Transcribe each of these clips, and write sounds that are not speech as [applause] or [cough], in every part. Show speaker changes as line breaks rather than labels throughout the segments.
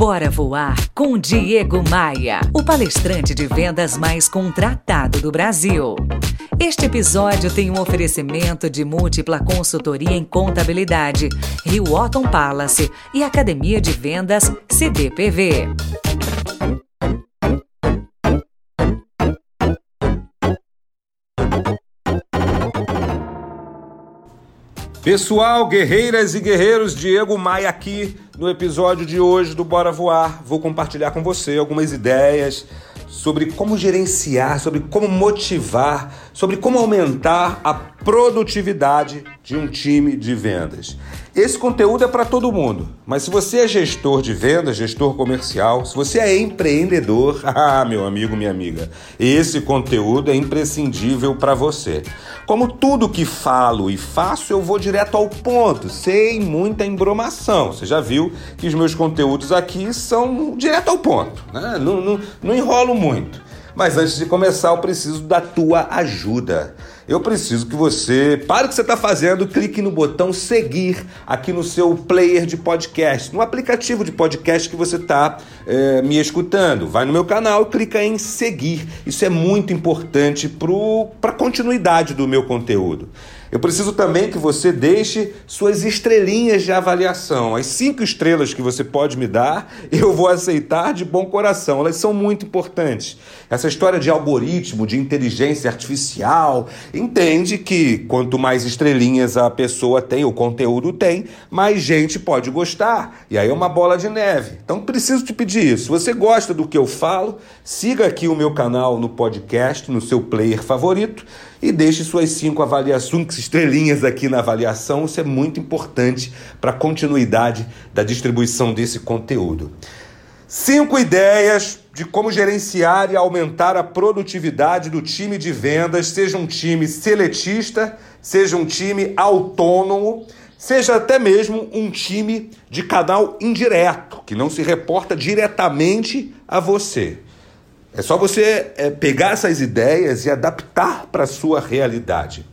Bora Voar com Diego Maia, o palestrante de vendas mais contratado do Brasil. Este episódio tem um oferecimento de múltipla consultoria em contabilidade, Rio Otton Palace e Academia de Vendas CDPV.
Pessoal, guerreiras e guerreiros, Diego Maia aqui no episódio de hoje do Bora Voar. Vou compartilhar com você algumas ideias sobre como gerenciar, sobre como motivar, sobre como aumentar a produtividade de um time de vendas. Esse conteúdo é para todo mundo, mas se você é gestor de vendas, gestor comercial, se você é empreendedor, [laughs] ah, meu amigo, minha amiga, esse conteúdo é imprescindível para você. Como tudo que falo e faço, eu vou direto ao ponto, sem muita embromação. Você já viu que os meus conteúdos aqui são direto ao ponto, né? não, não, não enrolo muito. Mas antes de começar, eu preciso da tua ajuda. Eu preciso que você pare o que você está fazendo, clique no botão seguir aqui no seu player de podcast, no aplicativo de podcast que você está é, me escutando. Vai no meu canal clica em seguir. Isso é muito importante para a continuidade do meu conteúdo. Eu preciso também que você deixe suas estrelinhas de avaliação. As cinco estrelas que você pode me dar, eu vou aceitar de bom coração. Elas são muito importantes. Essa história de algoritmo, de inteligência artificial, entende que quanto mais estrelinhas a pessoa tem, o conteúdo tem, mais gente pode gostar. E aí é uma bola de neve. Então preciso te pedir isso. Se você gosta do que eu falo, siga aqui o meu canal no podcast, no seu player favorito e deixe suas cinco avaliações, estrelinhas aqui na avaliação. Isso é muito importante para a continuidade da distribuição desse conteúdo. Cinco ideias de como gerenciar e aumentar a produtividade do time de vendas, seja um time seletista, seja um time autônomo, seja até mesmo um time de canal indireto, que não se reporta diretamente a você. É só você é, pegar essas ideias e adaptar para a sua realidade.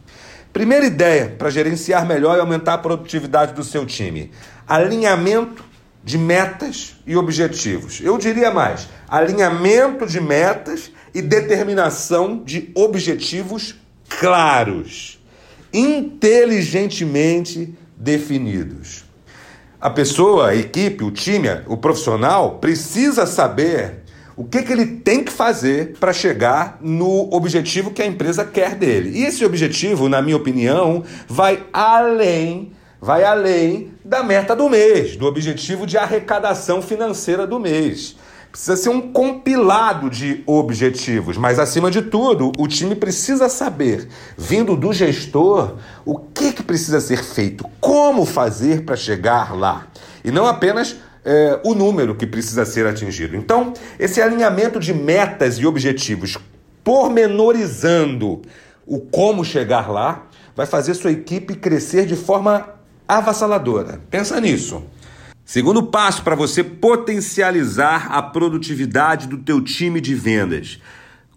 Primeira ideia para gerenciar melhor e aumentar a produtividade do seu time: alinhamento de metas e objetivos. Eu diria mais: alinhamento de metas e determinação de objetivos claros, inteligentemente definidos. A pessoa, a equipe, o time, o profissional precisa saber o que, que ele tem que fazer para chegar no objetivo que a empresa quer dele. E esse objetivo, na minha opinião, vai além, vai além da meta do mês, do objetivo de arrecadação financeira do mês. Precisa ser um compilado de objetivos, mas acima de tudo, o time precisa saber, vindo do gestor, o que, que precisa ser feito, como fazer para chegar lá. E não apenas é, o número que precisa ser atingido. Então, esse alinhamento de metas e objetivos, pormenorizando o como chegar lá, vai fazer sua equipe crescer de forma avassaladora. Pensa nisso. Segundo passo para você potencializar a produtividade do teu time de vendas.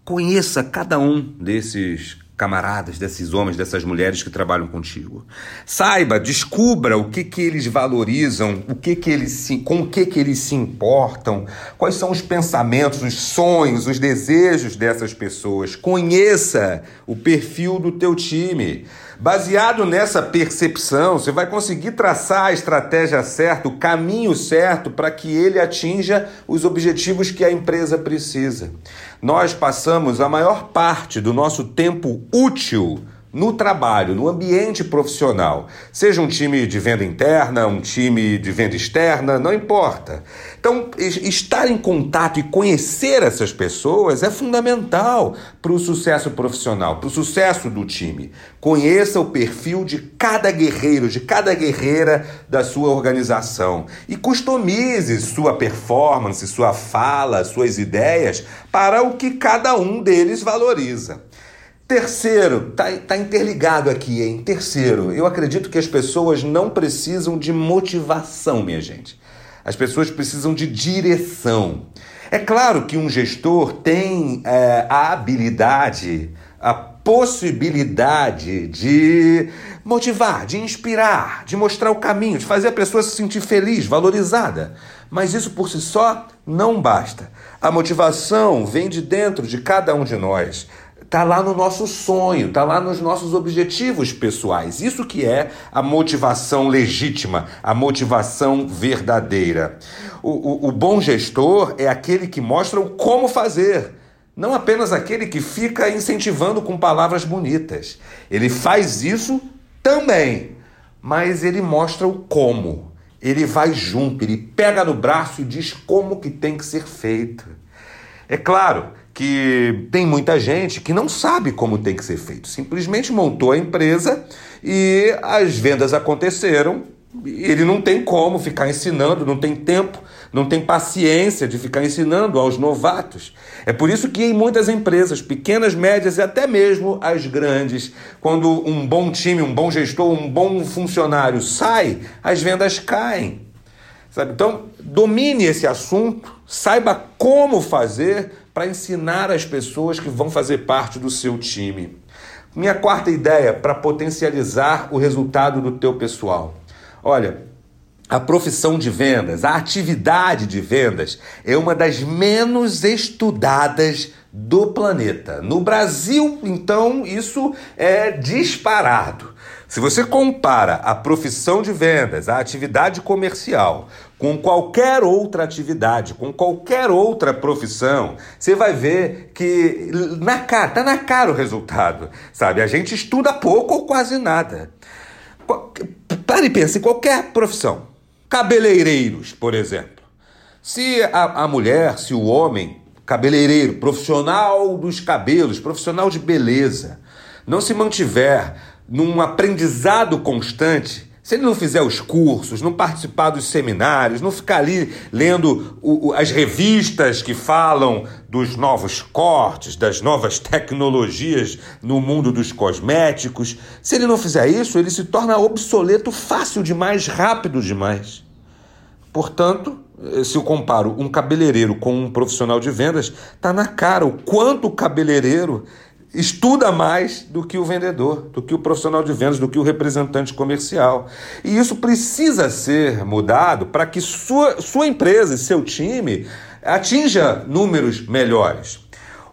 Conheça cada um desses camaradas, desses homens, dessas mulheres que trabalham contigo. Saiba, descubra o que, que eles valorizam, o que que eles se, com o que, que eles se importam, quais são os pensamentos, os sonhos, os desejos dessas pessoas. Conheça o perfil do teu time. Baseado nessa percepção, você vai conseguir traçar a estratégia certa, o caminho certo para que ele atinja os objetivos que a empresa precisa. Nós passamos a maior parte do nosso tempo útil no trabalho, no ambiente profissional, seja um time de venda interna, um time de venda externa, não importa. Então, estar em contato e conhecer essas pessoas é fundamental para o sucesso profissional, para o sucesso do time. Conheça o perfil de cada guerreiro, de cada guerreira da sua organização e customize sua performance, sua fala, suas ideias para o que cada um deles valoriza. Terceiro, tá, tá interligado aqui, hein? Terceiro, eu acredito que as pessoas não precisam de motivação, minha gente. As pessoas precisam de direção. É claro que um gestor tem é, a habilidade, a possibilidade de motivar, de inspirar, de mostrar o caminho, de fazer a pessoa se sentir feliz, valorizada. Mas isso por si só não basta. A motivação vem de dentro de cada um de nós. Está lá no nosso sonho, está lá nos nossos objetivos pessoais. Isso que é a motivação legítima, a motivação verdadeira. O, o, o bom gestor é aquele que mostra o como fazer, não apenas aquele que fica incentivando com palavras bonitas. Ele faz isso também, mas ele mostra o como. Ele vai junto, ele pega no braço e diz como que tem que ser feito. É claro que tem muita gente que não sabe como tem que ser feito. Simplesmente montou a empresa e as vendas aconteceram ele não tem como ficar ensinando, não tem tempo, não tem paciência de ficar ensinando aos novatos. É por isso que em muitas empresas, pequenas, médias e até mesmo as grandes, quando um bom time, um bom gestor, um bom funcionário sai, as vendas caem. Sabe? Então, domine esse assunto, saiba como fazer para ensinar as pessoas que vão fazer parte do seu time. Minha quarta ideia para potencializar o resultado do teu pessoal. Olha, a profissão de vendas, a atividade de vendas é uma das menos estudadas do planeta. No Brasil, então, isso é disparado. Se você compara a profissão de vendas, a atividade comercial, com qualquer outra atividade, com qualquer outra profissão, você vai ver que na cara, tá na cara o resultado, sabe? A gente estuda pouco ou quase nada. Pare e pense em qualquer profissão. Cabeleireiros, por exemplo. Se a, a mulher, se o homem, cabeleireiro, profissional dos cabelos, profissional de beleza, não se mantiver num aprendizado constante, se ele não fizer os cursos, não participar dos seminários, não ficar ali lendo o, o, as revistas que falam dos novos cortes, das novas tecnologias no mundo dos cosméticos, se ele não fizer isso, ele se torna obsoleto fácil demais, rápido demais. Portanto, se eu comparo um cabeleireiro com um profissional de vendas, está na cara o quanto o cabeleireiro estuda mais do que o vendedor, do que o profissional de vendas, do que o representante comercial. E isso precisa ser mudado para que sua, sua empresa e seu time atinja números melhores.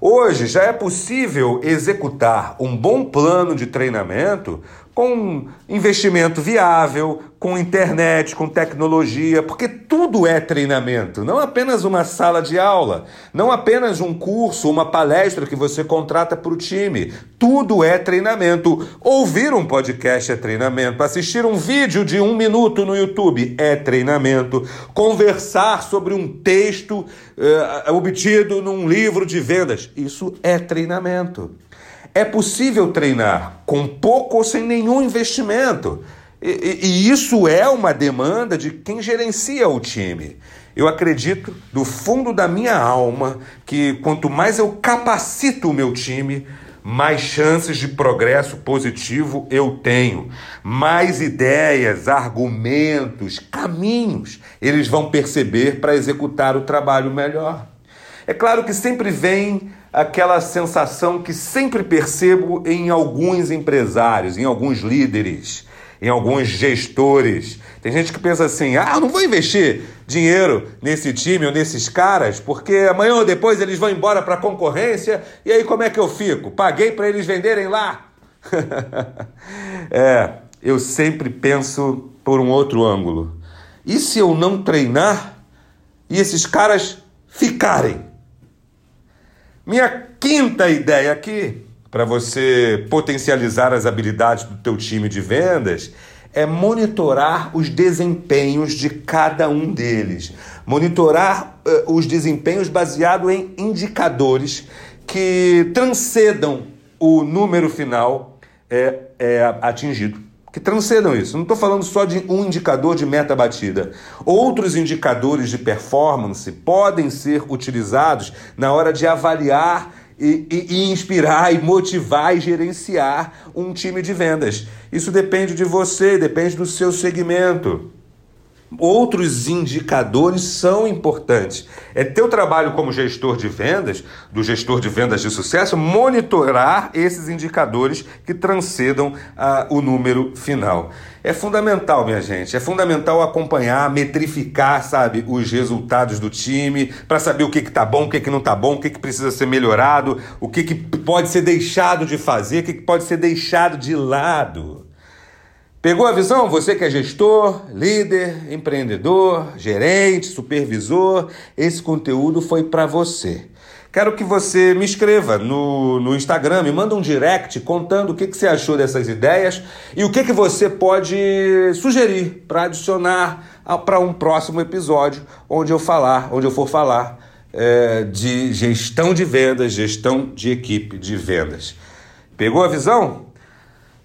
Hoje já é possível executar um bom plano de treinamento com investimento viável, com internet, com tecnologia, porque tudo é treinamento, não apenas uma sala de aula, não apenas um curso, uma palestra que você contrata para o time. Tudo é treinamento. Ouvir um podcast é treinamento, assistir um vídeo de um minuto no YouTube é treinamento, conversar sobre um texto uh, obtido num livro de vendas, isso é treinamento. É possível treinar com pouco ou sem nenhum investimento. E, e, isso é uma demanda de quem gerencia o time. Eu acredito do fundo da minha alma que quanto mais eu capacito o meu time, mais chances de progresso positivo eu tenho, mais ideias, argumentos, caminhos eles vão perceber para executar o trabalho melhor. É claro que sempre vem aquela sensação que sempre percebo em alguns empresários, em alguns líderes, em alguns gestores. Tem gente que pensa assim: ah, não vou investir dinheiro nesse time ou nesses caras, porque amanhã ou depois eles vão embora para a concorrência e aí como é que eu fico? Paguei para eles venderem lá. [laughs] é, eu sempre penso por um outro ângulo. E se eu não treinar e esses caras ficarem? Minha quinta ideia aqui, para você potencializar as habilidades do teu time de vendas, é monitorar os desempenhos de cada um deles. Monitorar uh, os desempenhos baseado em indicadores que transcendam o número final é, é atingido que transcendam isso. Não estou falando só de um indicador de meta batida. Outros indicadores de performance podem ser utilizados na hora de avaliar e, e, e, inspirar e motivar e gerenciar um time de vendas. Isso depende de você, depende do seu segmento. Outros indicadores são importantes. É teu trabalho como gestor de vendas, do gestor de vendas de sucesso, monitorar esses indicadores que transcendam ah, o número final. É fundamental, minha gente. É fundamental acompanhar, metrificar, sabe, os resultados do time, para saber o que está bom, o que, que não está bom, o que, que precisa ser melhorado, o que, que pode ser deixado de fazer, o que, que pode ser deixado de lado. Pegou a visão? Você que é gestor, líder, empreendedor, gerente, supervisor, esse conteúdo foi para você. Quero que você me escreva no, no Instagram, me manda um direct contando o que, que você achou dessas ideias e o que, que você pode sugerir para adicionar para um próximo episódio onde eu falar, onde eu for falar é, de gestão de vendas, gestão de equipe de vendas. Pegou a visão?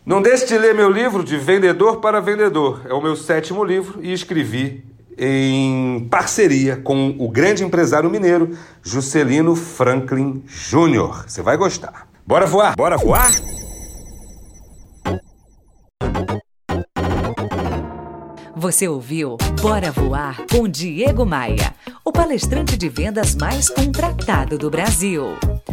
Não deixe de ler meu livro de Vendedor para Vendedor. É o meu sétimo livro e escrevi em parceria com o grande empresário mineiro Juscelino Franklin Jr. Você vai gostar. Bora voar? Bora voar?
Você ouviu Bora Voar com Diego Maia, o palestrante de vendas mais contratado do Brasil.